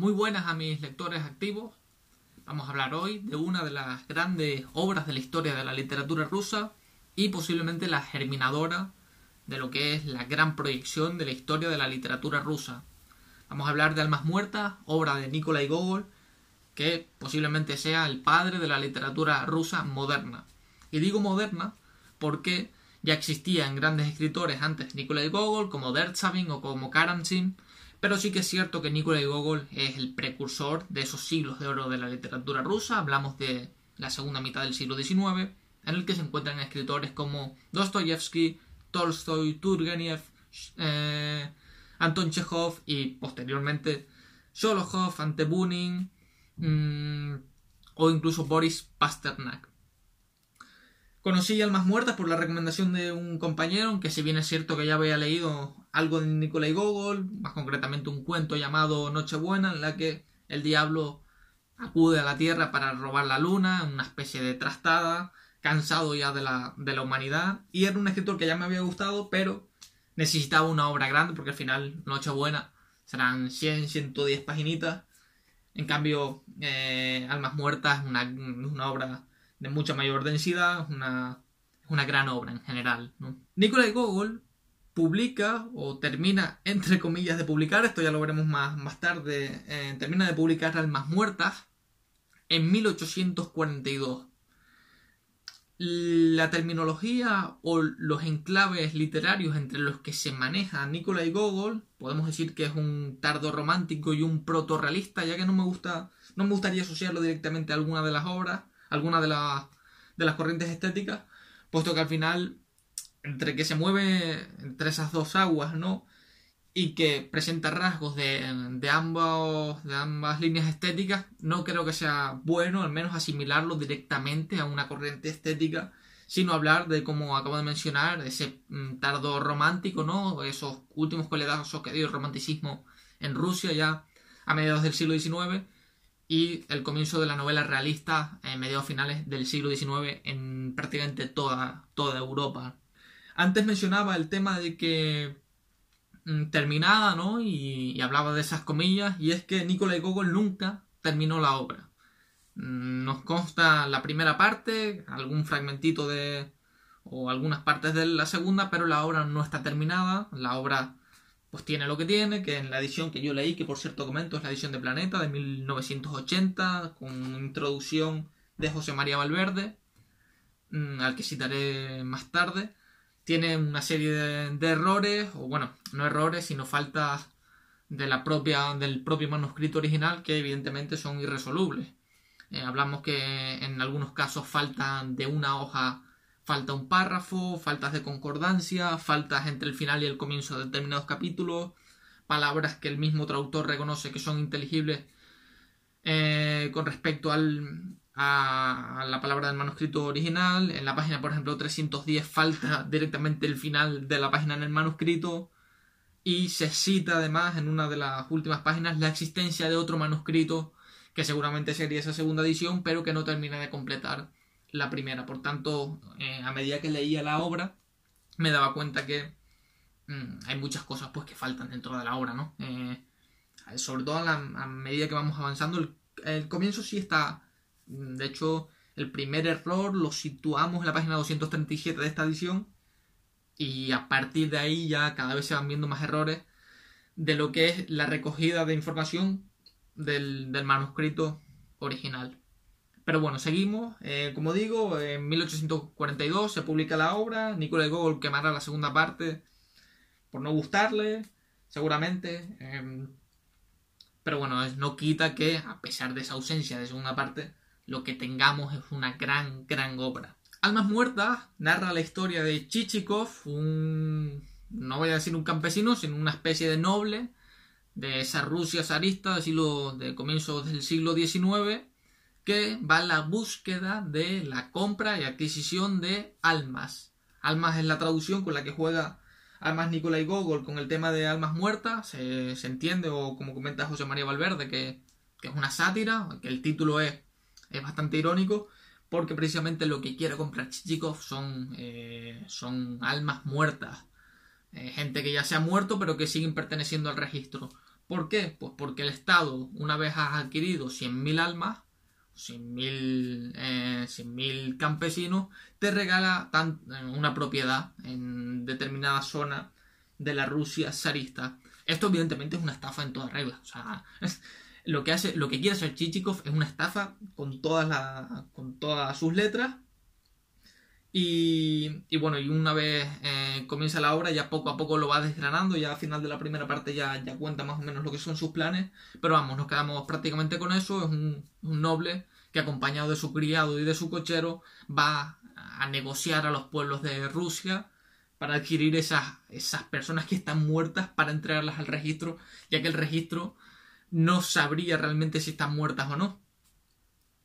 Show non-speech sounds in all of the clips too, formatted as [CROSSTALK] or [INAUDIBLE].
Muy buenas a mis lectores activos. Vamos a hablar hoy de una de las grandes obras de la historia de la literatura rusa y posiblemente la germinadora de lo que es la gran proyección de la historia de la literatura rusa. Vamos a hablar de Almas Muertas, obra de Nikolai Gogol, que posiblemente sea el padre de la literatura rusa moderna. Y digo moderna porque ya existían grandes escritores antes Nikolai Gogol, como Dertsavin o como Karamzin, pero sí que es cierto que Nikolai Gogol es el precursor de esos siglos de oro de la literatura rusa. Hablamos de la segunda mitad del siglo XIX, en el que se encuentran escritores como Dostoyevsky, Tolstoy, Turgenev, eh, Anton Chekhov y posteriormente Sholokhov, Ante Bunin mm, o incluso Boris Pasternak. Conocí Almas Muertas por la recomendación de un compañero, aunque si bien es cierto que ya había leído algo de Nikolai Gogol, más concretamente un cuento llamado Nochebuena, en la que el diablo acude a la Tierra para robar la luna, una especie de trastada, cansado ya de la, de la humanidad, y era un escritor que ya me había gustado, pero necesitaba una obra grande, porque al final Nochebuena serán 100, 110 paginitas, en cambio eh, Almas Muertas es una, una obra de mucha mayor densidad, es una, una gran obra en general. ¿no? Nikolai Gogol publica o termina, entre comillas, de publicar, esto ya lo veremos más, más tarde, eh, termina de publicar Almas Muertas en 1842. La terminología o los enclaves literarios entre los que se maneja Nikolai Gogol, podemos decir que es un tardo romántico y un proto-realista, ya que no me gusta, no me gustaría asociarlo directamente a alguna de las obras, alguna de, de las corrientes estéticas, puesto que al final, entre que se mueve entre esas dos aguas, ¿no? Y que presenta rasgos de, de, de ambas líneas estéticas, no creo que sea bueno, al menos asimilarlo directamente a una corriente estética, sino hablar de, como acabo de mencionar, ese mm, tardo romántico, ¿no? Esos últimos coletazos que dio el romanticismo en Rusia ya a mediados del siglo XIX y el comienzo de la novela realista en mediados finales del siglo XIX en prácticamente toda, toda Europa. Antes mencionaba el tema de que mm, terminada, ¿no? Y, hablaba de esas comillas, y es que Nikolai Gogol nunca terminó la obra. Mm, nos consta la primera parte, algún fragmentito de. o algunas partes de la segunda, pero la obra no está terminada. La obra pues tiene lo que tiene, que en la edición que yo leí, que por cierto comento es la edición de Planeta de 1980, con introducción de José María Valverde, mm, al que citaré más tarde, tiene una serie de, errores, o bueno, no errores, sino faltas de la propia, del propio manuscrito original que evidentemente son irresolubles. Eh, hablamos que en algunos casos faltan de una hoja falta un párrafo, faltas de concordancia, faltas entre el final y el comienzo de determinados capítulos, palabras que el mismo traductor reconoce que son inteligibles eh, con respecto al, a, la palabra del manuscrito original. En la página, por ejemplo, 310 falta directamente el final de la página en el manuscrito. Y se cita además en una de las últimas páginas la existencia de otro manuscrito que seguramente sería esa segunda edición, pero que no termina de completar la primera. Por tanto, eh, a medida que leía la obra, me daba cuenta que mm, hay muchas cosas pues que faltan dentro de la obra, ¿no? Eh, sobre todo a, medida que vamos avanzando, el, comienzo sí está. Mm, de hecho, el primer error lo situamos en la página 237 de esta edición. Y a partir de ahí ya cada vez se van viendo más errores de lo que es la recogida de información del, del manuscrito original. Pero bueno, seguimos. Eh, como digo, en 1842 se publica la obra. Nicolás Gogol quemará la segunda parte por no gustarle, seguramente. Em, pero bueno, no quita que, a pesar de esa ausencia de segunda parte, lo que tengamos es una gran, gran obra. Almas Muertas narra la historia de Chichikov, un. no voy a decir un campesino, sino una especie de noble de esa Rusia zarista de, siglo, de comienzos del siglo XIX que va a la búsqueda de la compra y adquisición de almas. Almas es la traducción con la que juega Almas Nicolai Gogol con el tema de almas muertas. Se, entiende, o como comenta José María Valverde, que, es una sátira, que el título es, es bastante irónico, porque precisamente lo que quiere comprar Chichikov son, eh, son almas muertas. Eh, gente que ya se ha muerto, pero que siguen perteneciendo al registro. ¿Por qué? Pues porque el Estado, una vez has adquirido 100.000 almas, 100.000 eh, campesinos, te regala eh, una propiedad en determinada zona de la Rusia zarista. Esto evidentemente es una estafa en toda regla. O sea, [LAUGHS] lo que hace, lo que quiere hacer Chichikov es una estafa con todas las, con todas sus letras. Y, y bueno, y una vez eh, comienza la obra, ya poco a poco lo va desgranando, ya al final de la primera parte ya, ya cuenta más o menos lo que son sus planes, pero vamos, nos quedamos prácticamente con eso, es un, un noble que acompañado de su criado y de su cochero va a negociar a los pueblos de Rusia para adquirir esas, esas personas que están muertas para entregarlas al registro, ya que el registro no sabría realmente si están muertas o no.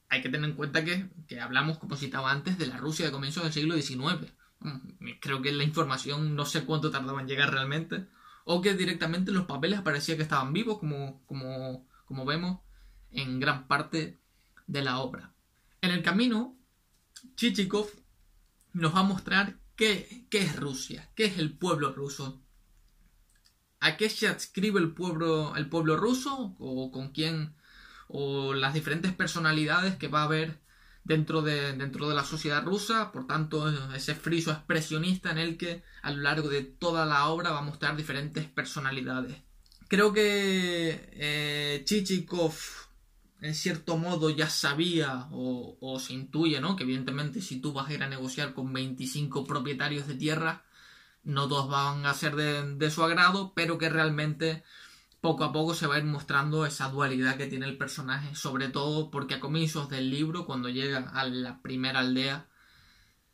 Hay que tener en cuenta que, que hablamos, como citaba antes, de la Rusia de comienzos del siglo XIX. Mm, creo que la información no sé cuánto tardaba en llegar realmente. O que directamente los papeles parecía que estaban vivos, como, como, como vemos en gran parte de la obra. En el camino, Chichikov nos va a mostrar ¿Qué, es Rusia? ¿Qué es el pueblo ruso? ¿A qué se adscribe el pueblo, el pueblo ruso? ¿O con quién? ¿O las diferentes personalidades que va a haber dentro de, dentro de la sociedad rusa? Por tanto, ese friso expresionista en el que a lo largo de toda la obra va a mostrar diferentes personalidades. Creo que eh, Chichikov en cierto modo ya sabía o, se intuye, ¿no? Que evidentemente si tú vas a ir a negociar con 25 propietarios de tierra, no todos van a ser de, su agrado, pero que realmente poco a poco se va a ir mostrando esa dualidad que tiene el personaje, sobre todo porque a comienzos del libro, cuando llega a la primera aldea,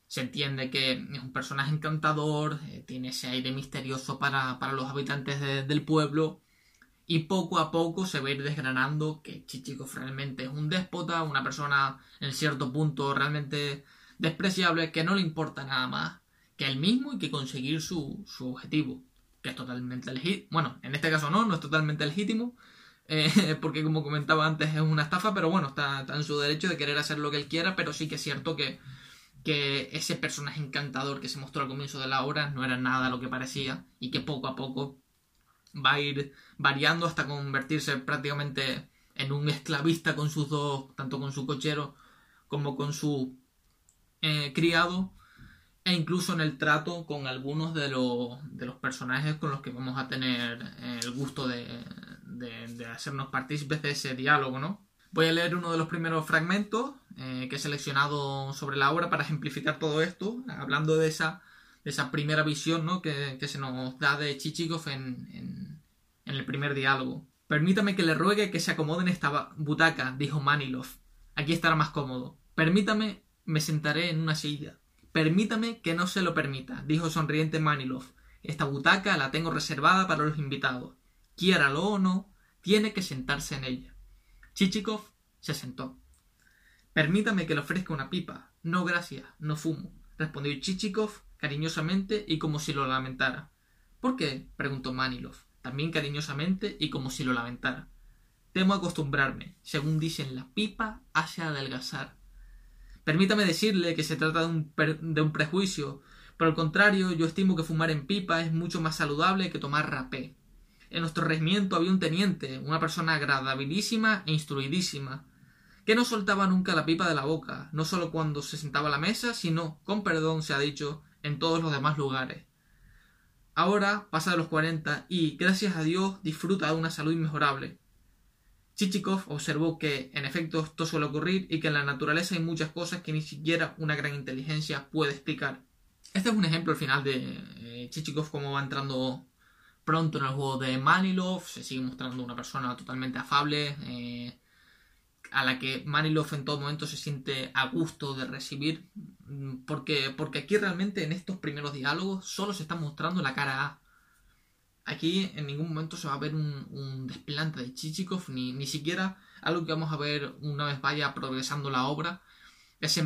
se entiende que es un personaje encantador, eh, tiene ese aire misterioso para, los habitantes del pueblo, y poco a poco se va a ir desgranando que Chichikov realmente es un déspota, una persona en cierto punto realmente despreciable, que no le importa nada más que él mismo y que conseguir su, objetivo, que es totalmente legítimo. Bueno, en este caso no, no es totalmente legítimo, eh, [LAUGHS] porque como comentaba antes es una estafa, pero bueno, está, en su derecho de querer hacer lo que él quiera, pero sí que es cierto que, que ese personaje encantador que se mostró al comienzo de la obra no era nada lo que parecía y que poco a poco va a ir variando hasta convertirse prácticamente en un esclavista con sus dos, tanto con su cochero como con su eh, criado, e incluso en el trato con algunos de los, de los personajes con los que vamos a tener eh, el gusto de, de, hacernos partícipes de ese diálogo, ¿no? Voy a leer uno de los primeros fragmentos eh, que he seleccionado sobre la obra para ejemplificar todo esto, hablando de esa esa primera visión ¿no? que, se nos da de Chichikov en, en, el primer diálogo. Permítame que le ruegue que se acomode en esta butaca, dijo Manilov. Aquí estará más cómodo. Permítame, me sentaré en una silla. Permítame que no se lo permita, dijo sonriente Manilov. Esta butaca la tengo reservada para los invitados. Quiéralo o no, tiene que sentarse en ella. Chichikov se sentó. Permítame que le ofrezca una pipa. No, gracias, no fumo, respondió Chichikov cariñosamente y como si lo lamentara. ¿Por qué? preguntó Manilov, también cariñosamente y como si lo lamentara. Temo acostumbrarme. Según dicen, la pipa hace adelgazar. Permítame decirle que se trata de un, prejuicio. Por el contrario, yo estimo que fumar en pipa es mucho más saludable que tomar rapé. En nuestro regimiento había un teniente, una persona agradabilísima e instruidísima, que no soltaba nunca la pipa de la boca, no solo cuando se sentaba a la mesa, sino, con perdón se ha dicho, en todos los demás lugares. Ahora pasa de los 40 y, gracias a Dios, disfruta de una salud inmejorable. Chichikov observó que, en efecto, esto suele ocurrir y que en la naturaleza hay muchas cosas que ni siquiera una gran inteligencia puede explicar. Este es un ejemplo al final de eh, Chichikov como va entrando pronto en el juego de Manilov, se sigue mostrando una persona totalmente afable, eh, a la que Manilov en todo momento se siente a gusto de recibir, mm, porque, porque aquí realmente en estos primeros diálogos solo se está mostrando la cara A. Aquí en ningún momento se va a ver un, desplante de Chichikov, ni, ni siquiera algo que vamos a ver una vez vaya progresando la obra, ese,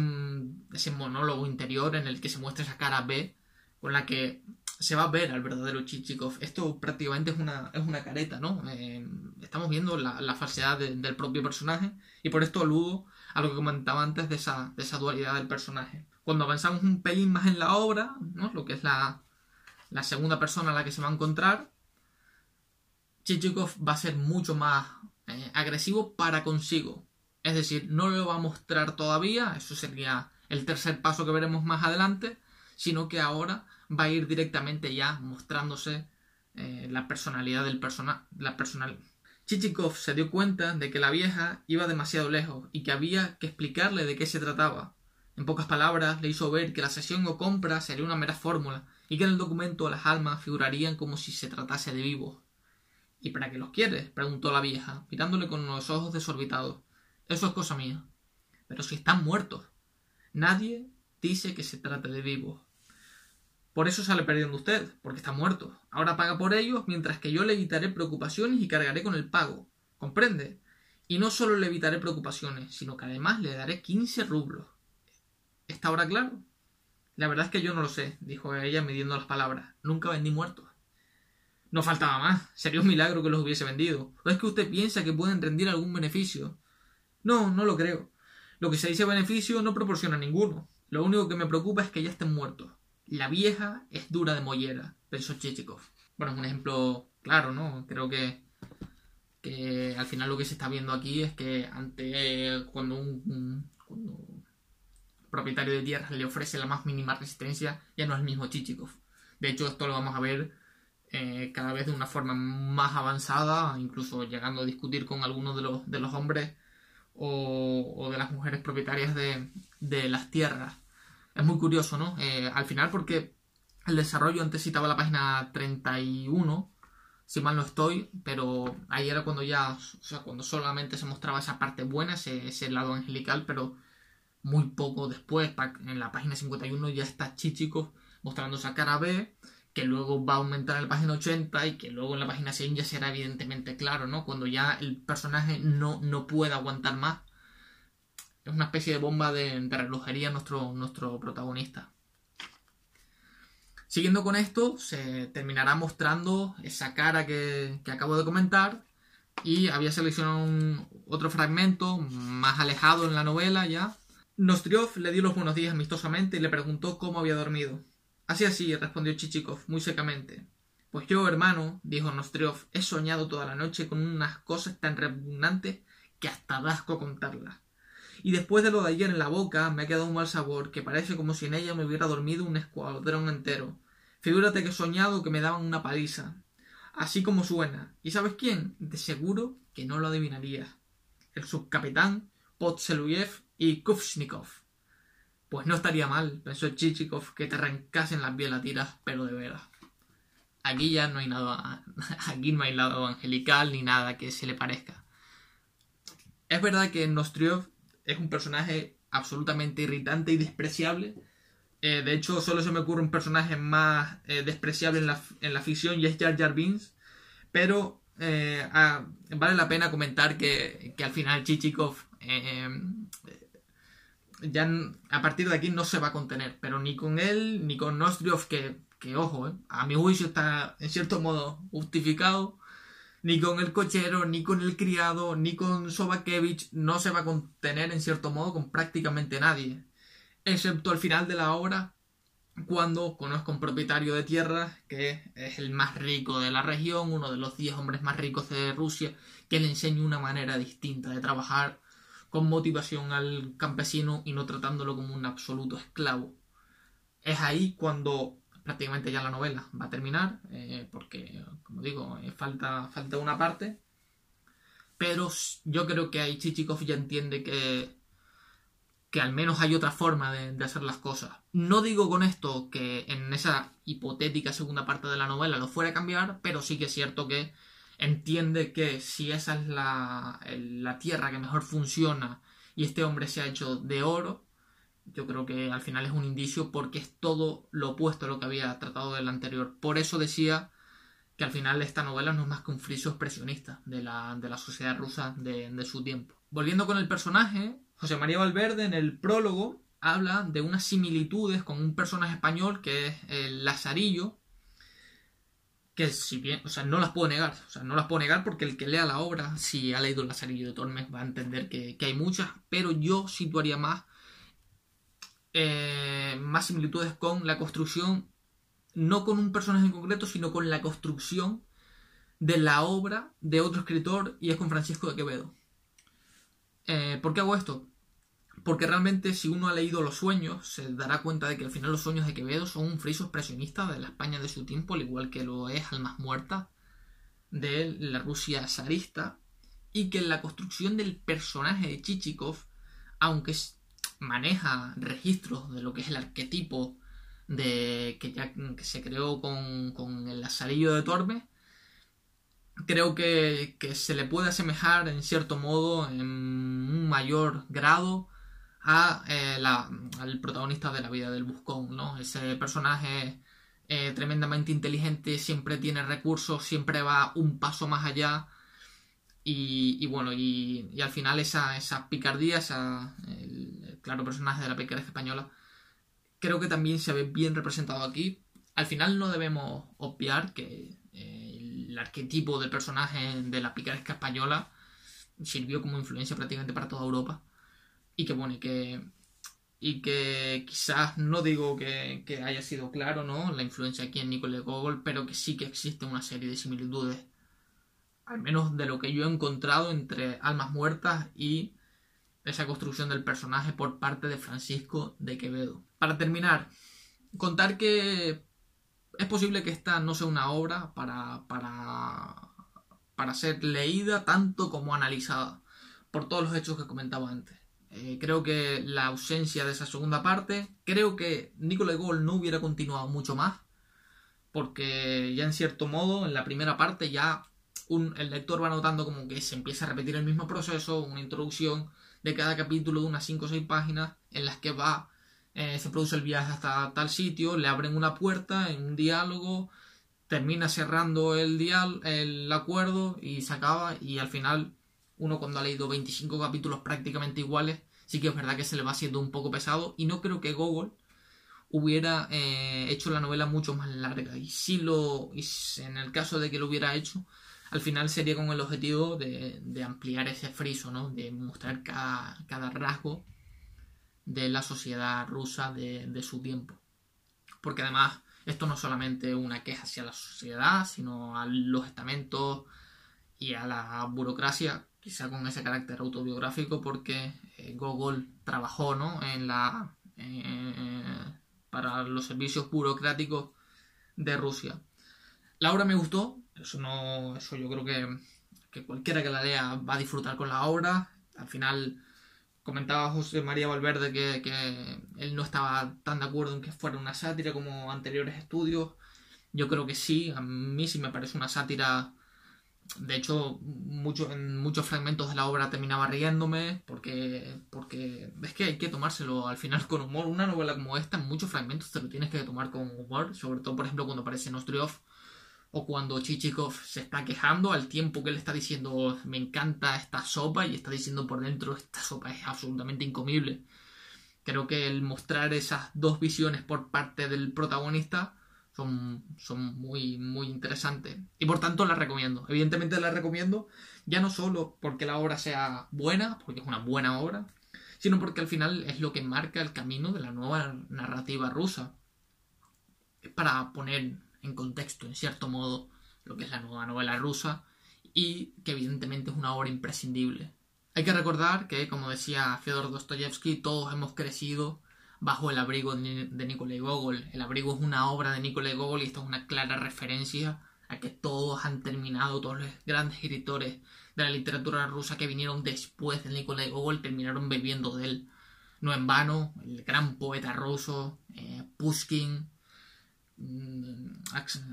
ese monólogo interior en el que se muestra esa cara B, con la que se va a ver al verdadero Chichikov. Esto prácticamente es una, es una careta, ¿no? Eh, estamos viendo la, falsedad del propio personaje y por esto aludo a lo que comentaba antes de esa, de esa dualidad del personaje. Cuando avanzamos un pelín más en la obra, ¿no? Lo que es la, la segunda persona a la que se va a encontrar, Chichikov va a ser mucho más eh, agresivo para consigo. Es decir, no lo va a mostrar todavía, eso sería el tercer paso que veremos más adelante, sino que ahora va a ir directamente ya mostrándose eh, la personalidad del personal. La personal. Chichikov se dio cuenta de que la vieja iba demasiado lejos y que había que explicarle de qué se trataba. En pocas palabras, le hizo ver que la sesión o compra sería una mera fórmula y que en el documento las almas figurarían como si se tratase de vivos. ¿Y para qué los quieres? preguntó la vieja, mirándole con los ojos desorbitados. Eso es cosa mía. Pero si están muertos. Nadie dice que se trate de vivos. Por eso sale perdiendo usted, porque está muerto. Ahora paga por ellos, mientras que yo le evitaré preocupaciones y cargaré con el pago. ¿Comprende? Y no solo le evitaré preocupaciones, sino que además le daré 15 rublos. ¿Está ahora claro? La verdad es que yo no lo sé, dijo ella midiendo las palabras. Nunca vendí muertos. No faltaba más. Sería un milagro que los hubiese vendido. ¿O es que usted piensa que pueden rendir algún beneficio? No, no lo creo. Lo que se dice beneficio no proporciona ninguno. Lo único que me preocupa es que ya estén muertos. La vieja es dura de mollera, pensó Chichikov. Bueno, es un ejemplo claro, ¿no? Creo que, que al final lo que se está viendo aquí es que ante cuando un, propietario de tierras le ofrece la más mínima resistencia, ya no es el mismo Chichikov. De hecho, esto lo vamos a ver eh, cada vez de una forma más avanzada, incluso llegando a discutir con algunos de los, hombres o, de las mujeres propietarias de, de las tierras es muy curioso, ¿no? Eh, al final porque el desarrollo, antes citaba la página 31, si mal no estoy, pero ahí era cuando ya, o sea, cuando solamente se mostraba esa parte buena, ese, ese lado angelical, pero muy poco después, en la página 51 ya está Chichikov mostrando esa cara B, que luego va a aumentar en la página 80 y que luego en la página 100 ya será evidentemente claro, ¿no? Cuando ya el personaje no, no puede aguantar más es una especie de bomba de, relojería nuestro, nuestro protagonista. Siguiendo con esto, se terminará mostrando esa cara que, acabo de comentar. Y había seleccionado otro fragmento más alejado en la novela ya. Nostriov le dio los buenos días amistosamente y le preguntó cómo había dormido. Así así, respondió Chichikov muy secamente. Pues yo, hermano, dijo Nostriov, he soñado toda la noche con unas cosas tan repugnantes que hasta dasco contarlas y después de lo de ayer en la boca me ha quedado un mal sabor que parece como si en ella me hubiera dormido un escuadrón entero. Figúrate que he soñado que me daban una paliza. Así como suena. ¿Y sabes quién? De seguro que no lo adivinarías. El subcapitán, Potseluyev y Kufshnikov. Pues no estaría mal, pensó Chichikov, que te arrancasen las tiras, pero de veras. Aquí ya no hay nada, [LAUGHS] aquí no hay lado angelical ni nada que se le parezca. Es verdad que Nostriov es un personaje absolutamente irritante y despreciable. Eh, de hecho, solo se me ocurre un personaje más eh, despreciable en la, en la, ficción y es Jar Jar Binks. Pero eh, ah, vale la pena comentar que, que al final Chichikov ya a partir de aquí no se va a contener. Pero ni con él ni con Nostriov, que, que ojo, a mi juicio está en cierto modo justificado ni con el cochero, ni con el criado, ni con Sobakevich no se va a contener en cierto modo con prácticamente nadie, excepto al final de la obra, cuando conozco a un propietario de tierras que es el más rico de la región, uno de los 10 hombres más ricos de Rusia, que le enseña una manera distinta de trabajar con motivación al campesino y no tratándolo como un absoluto esclavo. Es ahí cuando prácticamente ya la novela va a terminar, eh, porque, como digo, eh, falta, falta una parte. Pero yo creo que ahí Chichikov ya entiende que, que al menos hay otra forma de, hacer las cosas. No digo con esto que en esa hipotética segunda parte de la novela lo fuera a cambiar, pero sí que es cierto que entiende que si esa es la, la tierra que mejor funciona y este hombre se ha hecho de oro, yo creo que al final es un indicio porque es todo lo opuesto a lo que había tratado del anterior. Por eso decía que al final esta novela no es más que un friso expresionista de la, de la sociedad rusa de, de, su tiempo. Volviendo con el personaje, José María Valverde en el prólogo habla de unas similitudes con un personaje español que es el Lazarillo, que si bien, o sea, no las puedo negar, o sea, no las puedo negar porque el que lea la obra, si ha leído el Lazarillo de Tormes, va a entender que, que hay muchas, pero yo situaría más eh, más similitudes con la construcción, no con un personaje en concreto, sino con la construcción de la obra de otro escritor y es con Francisco de Quevedo. Eh, ¿Por qué hago esto? Porque realmente si uno ha leído Los Sueños, se dará cuenta de que al final los sueños de Quevedo son un friso expresionista de la España de su tiempo, al igual que lo es Almas Muertas de la Rusia zarista, y que la construcción del personaje de Chichikov, aunque maneja registros de lo que es el arquetipo de que ya se creó con, con el lazarillo de Tormes, creo que, se le puede asemejar en cierto modo, en un mayor grado, a, eh, al protagonista de la vida del Buscón, ¿no? Ese personaje eh, tremendamente inteligente, siempre tiene recursos, siempre va un paso más allá. Y, bueno, y, al final esa, esa picardía, esa, el, claro personaje de la picaresca española, creo que también se ve bien representado aquí. Al final no debemos obviar que eh, el arquetipo del personaje de la picaresca española sirvió como influencia prácticamente para toda Europa. Y que bueno, y que y que quizás no digo que, haya sido claro no la influencia aquí en Nicole Gogol pero que sí que existe una serie de similitudes al menos de lo que yo he encontrado entre Almas Muertas y esa construcción del personaje por parte de Francisco de Quevedo. Para terminar, contar que es posible que esta no sea una obra para, para, para ser leída tanto como analizada por todos los hechos que comentaba antes. Eh, creo que la ausencia de esa segunda parte, creo que Nicolai Gol no hubiera continuado mucho más, porque ya en cierto modo, en la primera parte ya el lector va notando como que se empieza a repetir el mismo proceso, una introducción de cada capítulo de unas 5 o 6 páginas en las que va, eh, se produce el viaje hasta tal sitio, le abren una puerta en un diálogo, termina cerrando el, dial el acuerdo y se acaba y al final uno cuando ha leído 25 capítulos prácticamente iguales, sí que es verdad que se le va haciendo un poco pesado y no creo que Gogol hubiera eh, hecho la novela mucho más larga y si lo y en el caso de que lo hubiera hecho al final sería con el objetivo de, ampliar ese friso ¿no? de mostrar cada, cada, rasgo de la sociedad rusa de, de su tiempo porque además esto no es solamente una queja hacia la sociedad sino a los estamentos y a la burocracia quizá con ese carácter autobiográfico porque eh, Gogol trabajó ¿no? en la eh, para los servicios burocráticos de Rusia. La obra me gustó, eso no eso yo creo que, que cualquiera que la lea va a disfrutar con la obra. Al final comentaba José María Valverde que, que, él no estaba tan de acuerdo en que fuera una sátira como anteriores estudios. Yo creo que sí, a mí sí me parece una sátira de hecho, mucho, en muchos fragmentos de la obra terminaba riéndome porque, porque es que hay que tomárselo al final con humor. Una novela como esta, en muchos fragmentos te lo tienes que tomar con humor, sobre todo, por ejemplo, cuando aparece Nostriov o cuando Chichikov se está quejando al tiempo que él está diciendo me encanta esta sopa y está diciendo por dentro esta sopa es absolutamente incomible. Creo que el mostrar esas dos visiones por parte del protagonista son, son muy, muy interesantes. Y por tanto las recomiendo. Evidentemente las recomiendo ya no solo porque la obra sea buena, porque es una buena obra, sino porque al final es lo que marca el camino de la nueva narrativa rusa. Es para poner en contexto, en cierto modo, lo que es la nueva novela rusa y que evidentemente es una obra imprescindible. Hay que recordar que, como decía Fyodor Dostoyevsky, todos hemos crecido bajo el abrigo de Nikolai Gogol. El abrigo es una obra de Nikolai Gogol y esto es una clara referencia a que todos han terminado, todos los grandes escritores de la literatura rusa que vinieron después de Nikolai Gogol terminaron bebiendo de él. No en vano, el gran poeta ruso, eh, Pushkin, mm,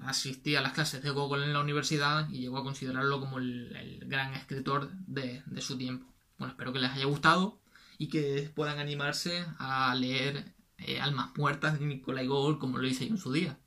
asistía a las clases de Gogol en la universidad y llegó a considerarlo como el, gran escritor de, de su tiempo. Bueno, espero que les haya gustado y que puedan animarse a leer eh, Almas Muertas de Nicolai Gogol como lo hice en su día.